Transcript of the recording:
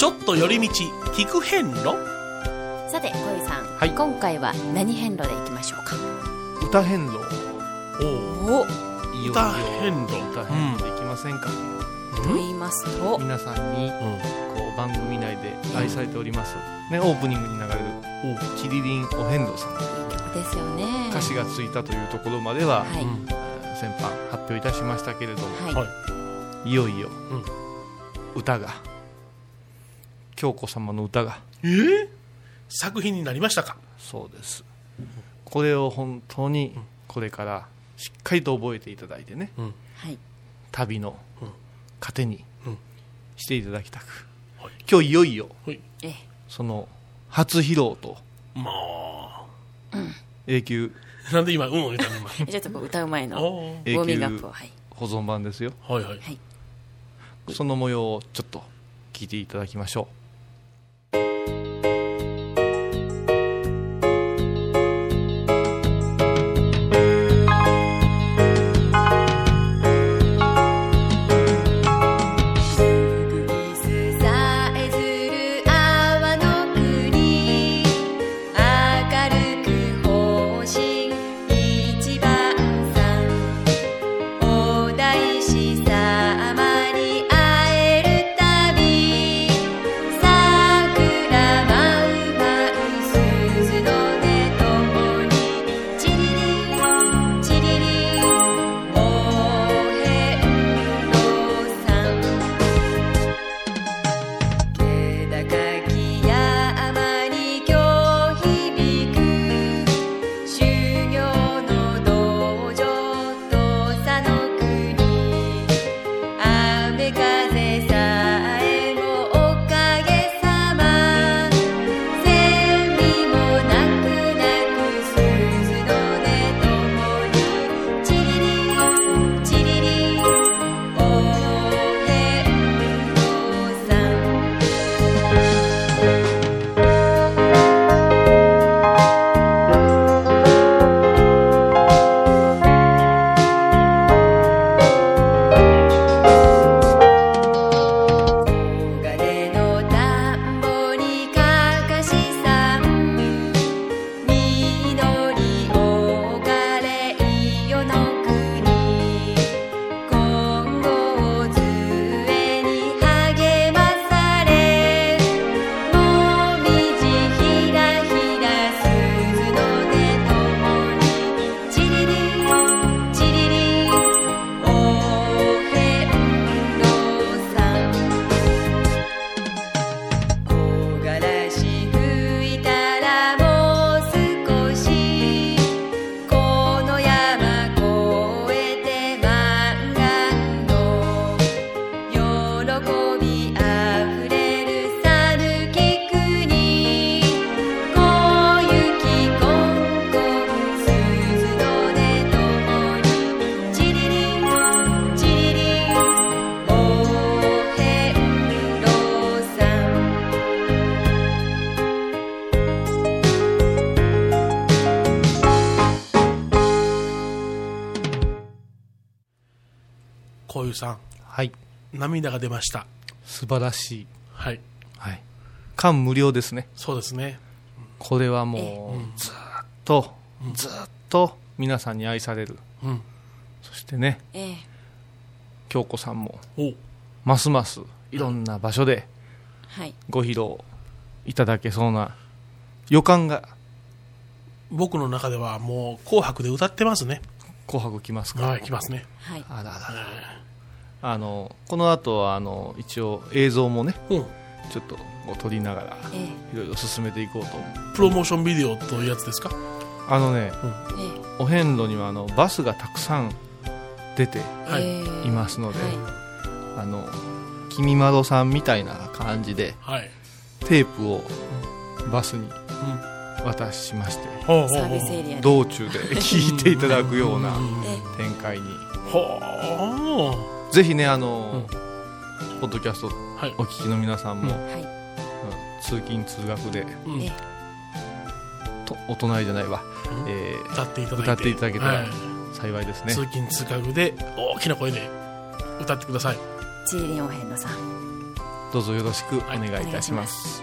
ちょっと寄り道聞く遍路？さて小井さん、はい。今回は何遍路でいきましょうか？歌変路。おお。歌変路。歌変路。でいきません。か、と言いますと。皆さんにうんこう番組内で愛されております、ね、オープニングに流れる「チリリンお遍路さん」いい曲ですよね。歌詞がついたというところまでは、はい、先般発表いたしましたけれども、はい。はい。い、よいよ、うん。歌が京子様の歌が。えー？作品になりましたか？そうです。これを本当にこれからしっかりと覚えていただいてねはい。旅のうん。糧にうん。していただきたく、はい。今日いよいよはい。えその初披露とまあ。永久。なんで今うん言ったの今？え ちょっとこう歌う前のウォーミングアップを。はい。保存版ですよ。はいはい。はい。その模様をちょっと聞いていただきましょさこういうさん。うはい。涙が出ました。素晴らしい、はい。はい、感無量ですね。そうですね。これはもうずーっとずーっと皆さんに愛される。うん。そしてねええ。京子さんもお。ますますいろんな場所ではい。ご披露いただけそうな予感が。僕の中ではもう「紅白」で歌ってますね「紅白」来ますか、はい来ますね。はい。あららら。あのこの後はあの一応映像もねうん。ちょっとこう撮りながらえいろいろ進めていこうと思う。プロモーションビデオというやつですか？あのねええ。お遍路にはあのバスがたくさん出てい。ますので、はあの君まどさんみたいな感じではい。テープをバスにうん渡しましてサービスエリアで道中で聞いていただくような展開に。ほぜひねあの、ポッドキャストうはい。お聞きの皆さんも、はい。うん通勤通学でうん。ええ。とお隣じゃないわ、うん。えー歌っていただいて。歌っていただけたらはい。幸いですね。通勤通学で大きな声で歌ってください。チーリンお遍路さん。どうぞよろしくお願いいたします